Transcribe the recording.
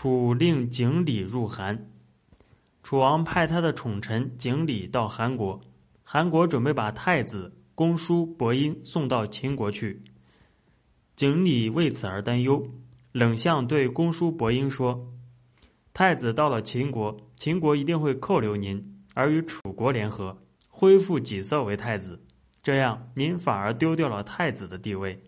楚令景礼入韩，楚王派他的宠臣景礼到韩国，韩国准备把太子公叔伯婴送到秦国去。景礼为此而担忧，冷相对公叔伯婴说，太子到了秦国，秦国一定会扣留您，而与楚国联合，恢复己色为太子，这样您反而丢掉了太子的地位。